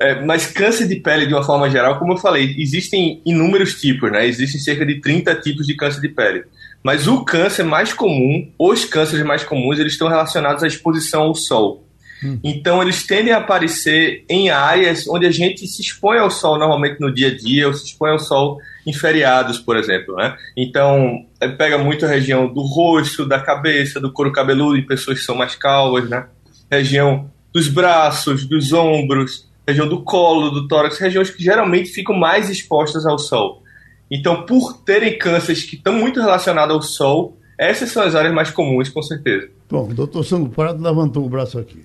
É, mas câncer de pele, de uma forma geral, como eu falei, existem inúmeros tipos, né? Existem cerca de 30 tipos de câncer de pele. Mas o câncer mais comum, os cânceres mais comuns, eles estão relacionados à exposição ao sol. Hum. Então, eles tendem a aparecer em áreas onde a gente se expõe ao sol normalmente no dia a dia, ou se expõe ao sol em feriados, por exemplo. Né? Então, é, pega muito a região do rosto, da cabeça, do couro cabeludo, em pessoas que são mais calvas, né? região dos braços, dos ombros, região do colo, do tórax, regiões que geralmente ficam mais expostas ao sol. Então, por terem cânceres que estão muito relacionados ao sol, essas são as áreas mais comuns, com certeza. Bom, o doutor Sandro Prado levantou o braço aqui.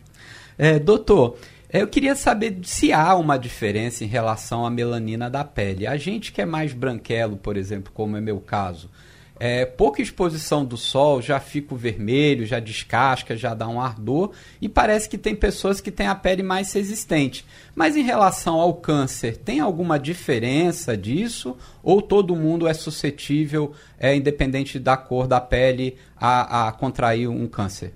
É, doutor, eu queria saber se há uma diferença em relação à melanina da pele. A gente que é mais branquelo, por exemplo, como é meu caso, é, pouca exposição do sol, já fico vermelho, já descasca, já dá um ardor, e parece que tem pessoas que têm a pele mais resistente. Mas em relação ao câncer, tem alguma diferença disso? Ou todo mundo é suscetível, é, independente da cor da pele, a, a contrair um câncer?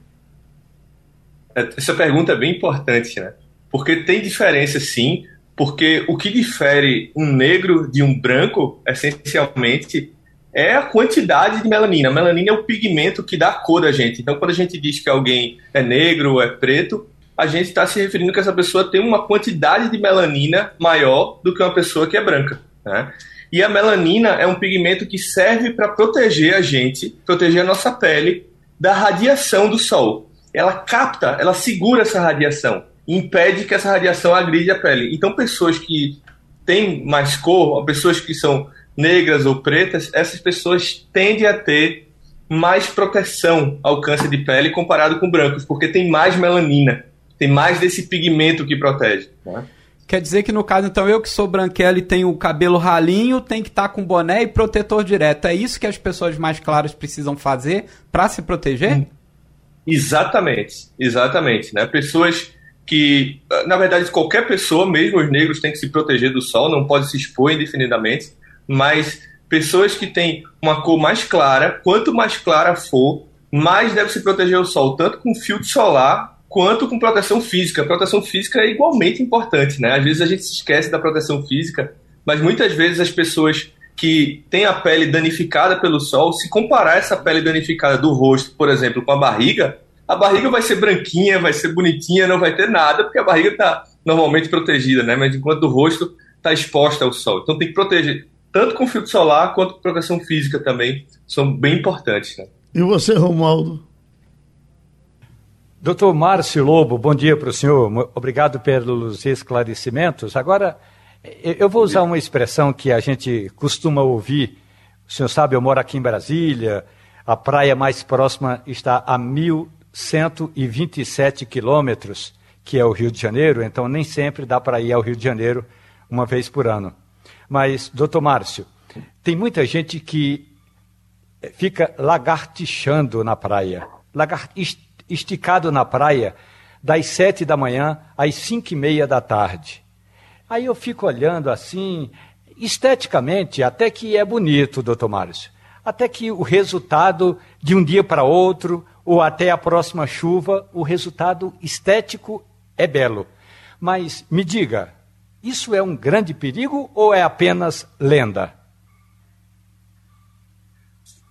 É, essa pergunta é bem importante, né? Porque tem diferença sim, porque o que difere um negro de um branco, essencialmente, é a quantidade de melanina. A melanina é o pigmento que dá cor a gente. Então, quando a gente diz que alguém é negro ou é preto, a gente está se referindo que essa pessoa tem uma quantidade de melanina maior do que uma pessoa que é branca. Né? E a melanina é um pigmento que serve para proteger a gente, proteger a nossa pele da radiação do sol. Ela capta, ela segura essa radiação, impede que essa radiação agride a pele. Então, pessoas que têm mais cor, pessoas que são negras ou pretas, essas pessoas tendem a ter mais proteção ao câncer de pele comparado com brancos, porque tem mais melanina, tem mais desse pigmento que protege. Né? Quer dizer que no caso, então, eu que sou branquela e tenho o cabelo ralinho, tem que estar tá com boné e protetor direto. É isso que as pessoas mais claras precisam fazer para se proteger? Exatamente, exatamente. Né? Pessoas que, na verdade, qualquer pessoa, mesmo os negros, tem que se proteger do sol, não pode se expor indefinidamente mas pessoas que têm uma cor mais clara, quanto mais clara for, mais deve se proteger o sol, tanto com filtro solar quanto com proteção física. A proteção física é igualmente importante, né? Às vezes a gente se esquece da proteção física, mas muitas vezes as pessoas que têm a pele danificada pelo sol, se comparar essa pele danificada do rosto, por exemplo, com a barriga, a barriga vai ser branquinha, vai ser bonitinha, não vai ter nada, porque a barriga está normalmente protegida, né? Mas enquanto o rosto está exposto ao sol. Então tem que proteger tanto com filtro solar quanto com proteção física também, são bem importantes. Né? E você, Romualdo? Doutor Márcio Lobo, bom dia para o senhor. Obrigado pelos esclarecimentos. Agora, eu vou usar uma expressão que a gente costuma ouvir. O senhor sabe, eu moro aqui em Brasília, a praia mais próxima está a 1.127 quilômetros, que é o Rio de Janeiro, então nem sempre dá para ir ao Rio de Janeiro uma vez por ano. Mas, doutor Márcio, tem muita gente que fica lagartixando na praia, esticado na praia, das sete da manhã às cinco e meia da tarde. Aí eu fico olhando assim, esteticamente, até que é bonito, doutor Márcio. Até que o resultado de um dia para outro, ou até a próxima chuva, o resultado estético é belo. Mas me diga, isso é um grande perigo ou é apenas lenda?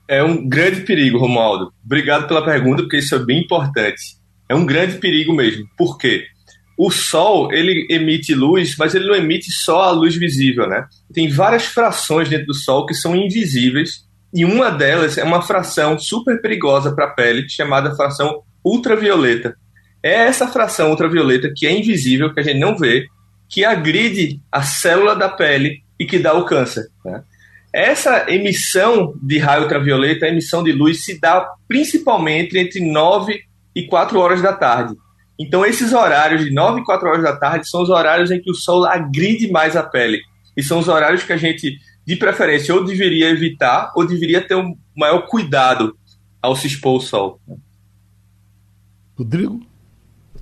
É um grande perigo, Romualdo. Obrigado pela pergunta, porque isso é bem importante. É um grande perigo mesmo. Por quê? O Sol, ele emite luz, mas ele não emite só a luz visível, né? Tem várias frações dentro do Sol que são invisíveis, e uma delas é uma fração super perigosa para a pele, chamada fração ultravioleta. É essa fração ultravioleta que é invisível, que a gente não vê, que agride a célula da pele e que dá o câncer. Né? Essa emissão de raio ultravioleta, a emissão de luz, se dá principalmente entre 9 e 4 horas da tarde. Então, esses horários de 9 e 4 horas da tarde são os horários em que o sol agride mais a pele. E são os horários que a gente, de preferência, ou deveria evitar, ou deveria ter um maior cuidado ao se expor ao sol. Rodrigo?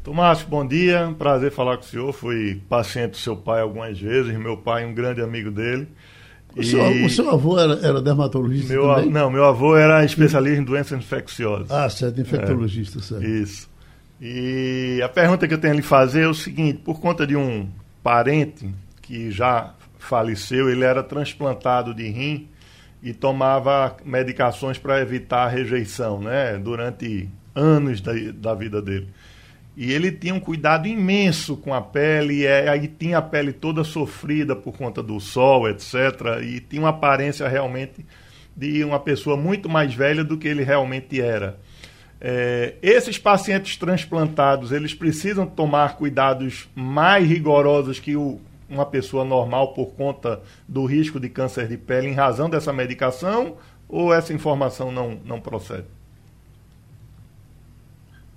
Tomás, bom dia. Prazer falar com o senhor. Fui paciente do seu pai algumas vezes. Meu pai, um grande amigo dele. O, e... seu, o seu avô era, era dermatologista meu, também? Não, meu avô era especialista em doenças infecciosas. Ah, certo, infectologista, é, certo. Isso. E a pergunta que eu tenho a lhe fazer é o seguinte: por conta de um parente que já faleceu, ele era transplantado de rim e tomava medicações para evitar a rejeição, né? Durante anos da, da vida dele. E ele tinha um cuidado imenso com a pele, e é, aí tinha a pele toda sofrida por conta do sol, etc. E tinha uma aparência realmente de uma pessoa muito mais velha do que ele realmente era. É, esses pacientes transplantados, eles precisam tomar cuidados mais rigorosos que o, uma pessoa normal por conta do risco de câncer de pele em razão dessa medicação ou essa informação não, não procede?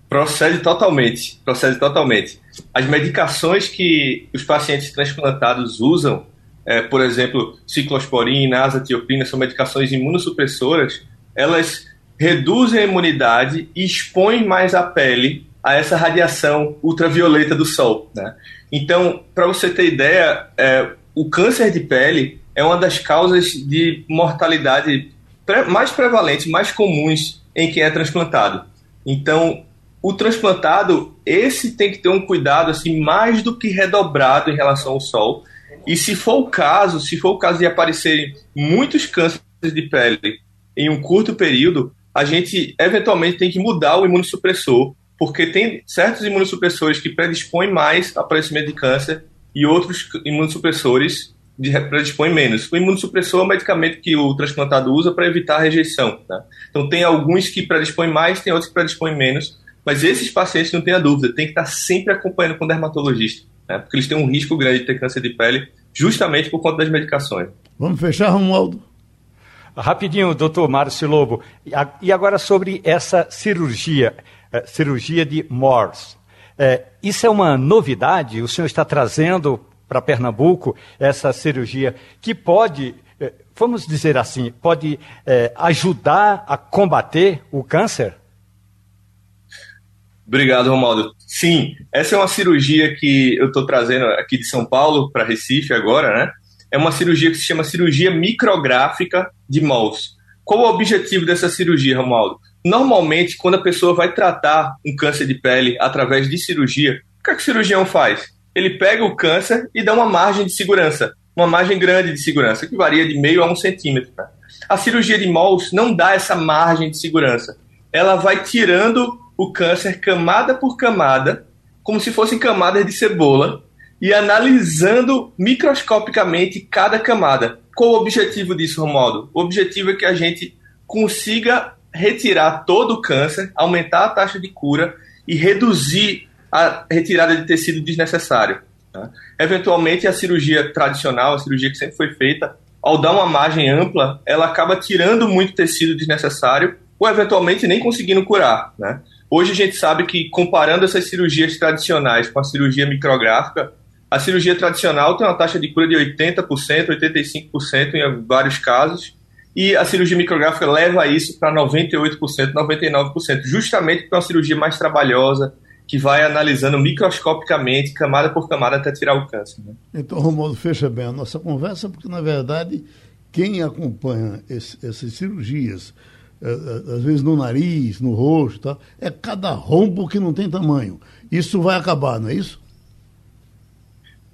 Procede totalmente, procede totalmente. As medicações que os pacientes transplantados usam, é, por exemplo, ciclosporina, azatioprina, são medicações imunossupressoras, elas reduzem a imunidade e expõem mais a pele a essa radiação ultravioleta do sol. Né? Então, para você ter ideia, é, o câncer de pele é uma das causas de mortalidade mais prevalentes, mais comuns em quem é transplantado. Então, o transplantado, esse tem que ter um cuidado assim mais do que redobrado em relação ao sol. E se for o caso, se for o caso de aparecerem muitos cânceres de pele em um curto período, a gente eventualmente tem que mudar o imunossupressor, porque tem certos imunossupressores que predispõem mais ao aparecimento de câncer e outros imunossupressores predispõem menos. O imunossupressor é um medicamento que o transplantado usa para evitar a rejeição. Tá? Então, tem alguns que predispõem mais, tem outros que predispõem menos. Mas esses pacientes, não tenha dúvida, tem que estar sempre acompanhando com o dermatologista, né? porque eles têm um risco grande de ter câncer de pele, justamente por conta das medicações. Vamos fechar, Romualdo? Rapidinho, doutor Márcio Lobo. E agora sobre essa cirurgia, eh, cirurgia de Morse. É, isso é uma novidade? O senhor está trazendo para Pernambuco essa cirurgia que pode, eh, vamos dizer assim, pode é, ajudar a combater o câncer? Obrigado, Romaldo. Sim, essa é uma cirurgia que eu estou trazendo aqui de São Paulo para Recife agora, né? É uma cirurgia que se chama cirurgia micrográfica de mouse. Qual o objetivo dessa cirurgia, Romaldo? Normalmente, quando a pessoa vai tratar um câncer de pele através de cirurgia, o que, é que o cirurgião faz? Ele pega o câncer e dá uma margem de segurança, uma margem grande de segurança, que varia de meio a um centímetro. A cirurgia de mouse não dá essa margem de segurança. Ela vai tirando o câncer camada por camada, como se fossem camadas de cebola, e analisando microscopicamente cada camada. Qual o objetivo disso, Romualdo? O objetivo é que a gente consiga retirar todo o câncer, aumentar a taxa de cura e reduzir a retirada de tecido desnecessário. Tá? Eventualmente, a cirurgia tradicional, a cirurgia que sempre foi feita, ao dar uma margem ampla, ela acaba tirando muito tecido desnecessário ou eventualmente nem conseguindo curar. Né? Hoje a gente sabe que, comparando essas cirurgias tradicionais com a cirurgia micrográfica, a cirurgia tradicional tem uma taxa de cura de 80%, 85% em vários casos, e a cirurgia micrográfica leva isso para 98%, 99%, justamente porque é uma cirurgia mais trabalhosa, que vai analisando microscopicamente, camada por camada, até tirar o câncer. Né? Então, Romualdo, fecha bem a nossa conversa, porque, na verdade, quem acompanha esse, essas cirurgias, é, é, às vezes no nariz, no rosto, tá, é cada rombo que não tem tamanho. Isso vai acabar, não é isso?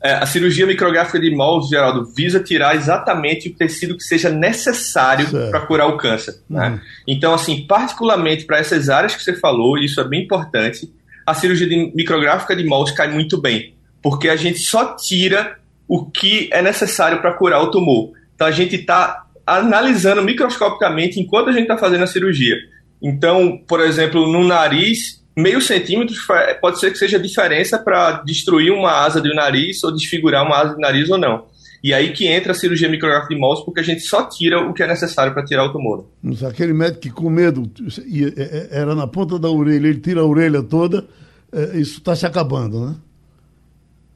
É, a cirurgia micrográfica de moldes, Geraldo, visa tirar exatamente o tecido que seja necessário para curar o câncer. Né? Uhum. Então, assim, particularmente para essas áreas que você falou, isso é bem importante, a cirurgia de micrográfica de moldes cai muito bem, porque a gente só tira o que é necessário para curar o tumor. Então a gente está analisando microscopicamente enquanto a gente está fazendo a cirurgia. Então, por exemplo, no nariz, meio centímetro pode ser que seja a diferença para destruir uma asa do nariz ou desfigurar uma asa do nariz ou não. E aí que entra a cirurgia micrográfica de moldes, porque a gente só tira o que é necessário para tirar o tumor. Aquele médico que com medo era na ponta da orelha, ele tira a orelha toda, é, isso está se acabando, né?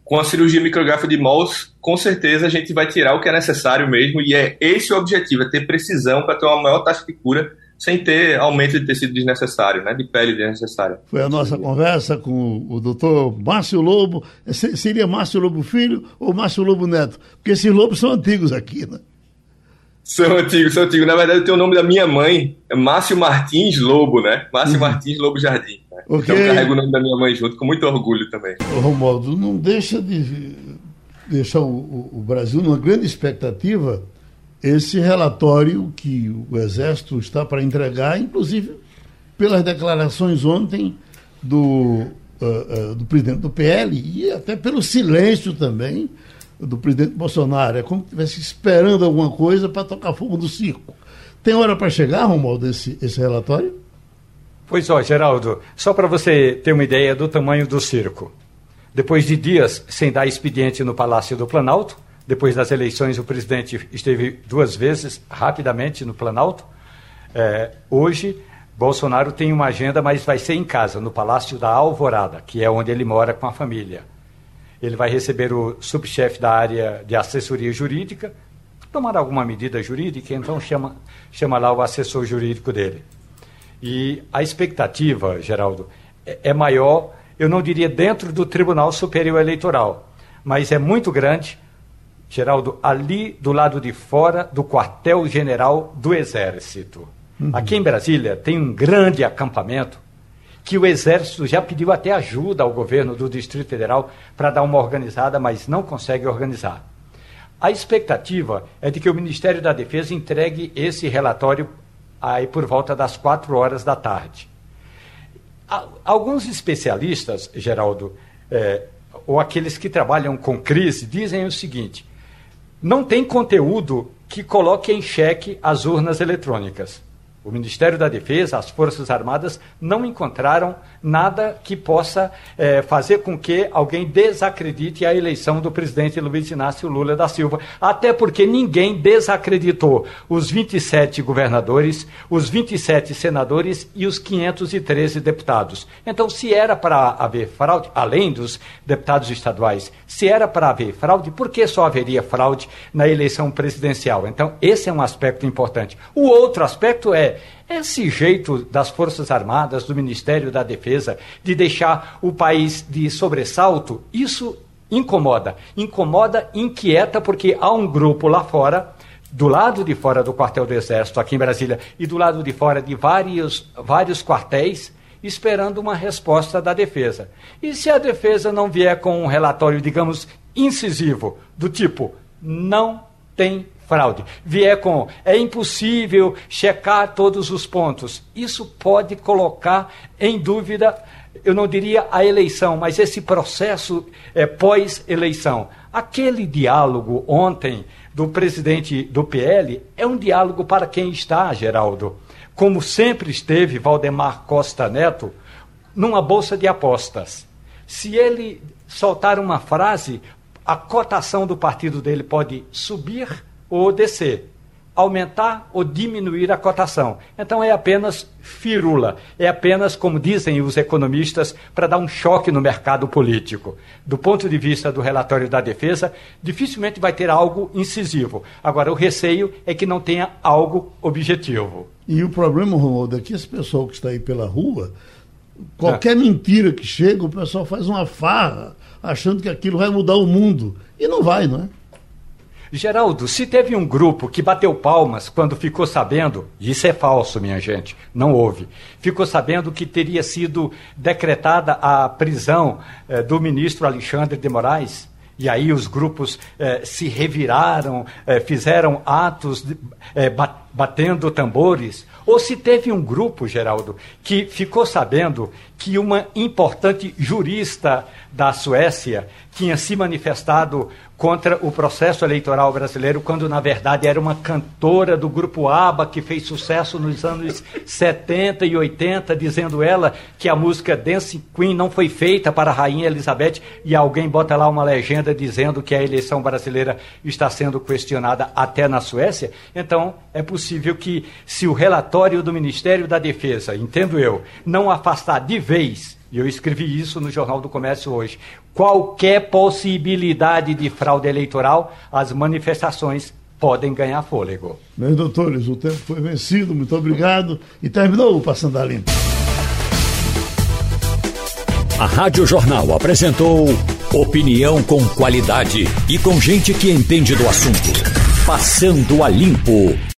Com a cirurgia micrográfica de moldes, com certeza a gente vai tirar o que é necessário mesmo, e é esse o objetivo, é ter precisão para ter uma maior taxa de cura sem ter aumento de tecido desnecessário, né, de pele desnecessária. Foi a nossa conversa com o doutor Márcio Lobo. Seria Márcio Lobo Filho ou Márcio Lobo Neto? Porque esses lobos são antigos aqui, né? São antigos, são antigos. Na verdade, tem o nome da minha mãe, é Márcio Martins Lobo, né? Márcio uhum. Martins Lobo Jardim. Né? Okay. Então, carrego o nome da minha mãe junto, com muito orgulho também. Romualdo, não deixa de deixar o, o Brasil numa grande expectativa esse relatório que o Exército está para entregar, inclusive pelas declarações ontem do, uh, uh, do presidente do PL e até pelo silêncio também do presidente Bolsonaro. É como se estivesse esperando alguma coisa para tocar fogo do circo. Tem hora para chegar, Romualdo, esse, esse relatório? Pois ó, Geraldo, só para você ter uma ideia do tamanho do circo. Depois de dias sem dar expediente no Palácio do Planalto, depois das eleições, o presidente esteve duas vezes rapidamente no Planalto. É, hoje, Bolsonaro tem uma agenda, mas vai ser em casa, no Palácio da Alvorada, que é onde ele mora com a família. Ele vai receber o subchefe da área de assessoria jurídica, tomar alguma medida jurídica, então chama, chama lá o assessor jurídico dele. E a expectativa, Geraldo, é, é maior, eu não diria dentro do Tribunal Superior Eleitoral, mas é muito grande Geraldo, ali do lado de fora do quartel-general do Exército. Uhum. Aqui em Brasília tem um grande acampamento que o Exército já pediu até ajuda ao governo do Distrito Federal para dar uma organizada, mas não consegue organizar. A expectativa é de que o Ministério da Defesa entregue esse relatório aí por volta das quatro horas da tarde. Alguns especialistas, Geraldo, é, ou aqueles que trabalham com crise, dizem o seguinte: não tem conteúdo que coloque em xeque as urnas eletrônicas. O Ministério da Defesa, as Forças Armadas não encontraram nada que possa é, fazer com que alguém desacredite a eleição do presidente Luiz Inácio Lula da Silva. Até porque ninguém desacreditou os 27 governadores, os 27 senadores e os 513 deputados. Então, se era para haver fraude, além dos deputados estaduais, se era para haver fraude, por que só haveria fraude na eleição presidencial? Então, esse é um aspecto importante. O outro aspecto é esse jeito das Forças Armadas, do Ministério da Defesa, de deixar o país de sobressalto, isso incomoda. Incomoda, inquieta, porque há um grupo lá fora, do lado de fora do quartel do Exército, aqui em Brasília, e do lado de fora de vários, vários quartéis, esperando uma resposta da defesa. E se a defesa não vier com um relatório, digamos, incisivo, do tipo, não tem fraude. Vier com é impossível checar todos os pontos. Isso pode colocar em dúvida, eu não diria a eleição, mas esse processo é, pós-eleição. Aquele diálogo ontem do presidente do PL é um diálogo para quem está, Geraldo. Como sempre esteve Valdemar Costa Neto, numa bolsa de apostas. Se ele soltar uma frase, a cotação do partido dele pode subir ou descer, aumentar ou diminuir a cotação. Então é apenas firula, é apenas, como dizem os economistas, para dar um choque no mercado político. Do ponto de vista do relatório da defesa, dificilmente vai ter algo incisivo. Agora, o receio é que não tenha algo objetivo. E o problema, Romualdo, é que esse pessoal que está aí pela rua qualquer é. mentira que chega, o pessoal faz uma farra achando que aquilo vai mudar o mundo. E não vai, não é? Geraldo, se teve um grupo que bateu palmas quando ficou sabendo, isso é falso, minha gente, não houve, ficou sabendo que teria sido decretada a prisão eh, do ministro Alexandre de Moraes, e aí os grupos eh, se reviraram, eh, fizeram atos eh, batendo tambores. Ou se teve um grupo, Geraldo, que ficou sabendo que uma importante jurista da Suécia tinha se manifestado contra o processo eleitoral brasileiro, quando na verdade era uma cantora do grupo ABBA que fez sucesso nos anos 70 e 80, dizendo ela que a música Dance Queen não foi feita para a rainha Elizabeth e alguém bota lá uma legenda dizendo que a eleição brasileira está sendo questionada até na Suécia. Então, é possível que se o relatório do Ministério da Defesa, entendo eu, não afastar de vez e eu escrevi isso no Jornal do Comércio hoje. Qualquer possibilidade de fraude eleitoral, as manifestações podem ganhar fôlego. Meus doutores, o tempo foi vencido, muito obrigado. E terminou o Passando a Limpo. A Rádio Jornal apresentou opinião com qualidade e com gente que entende do assunto. Passando a Limpo.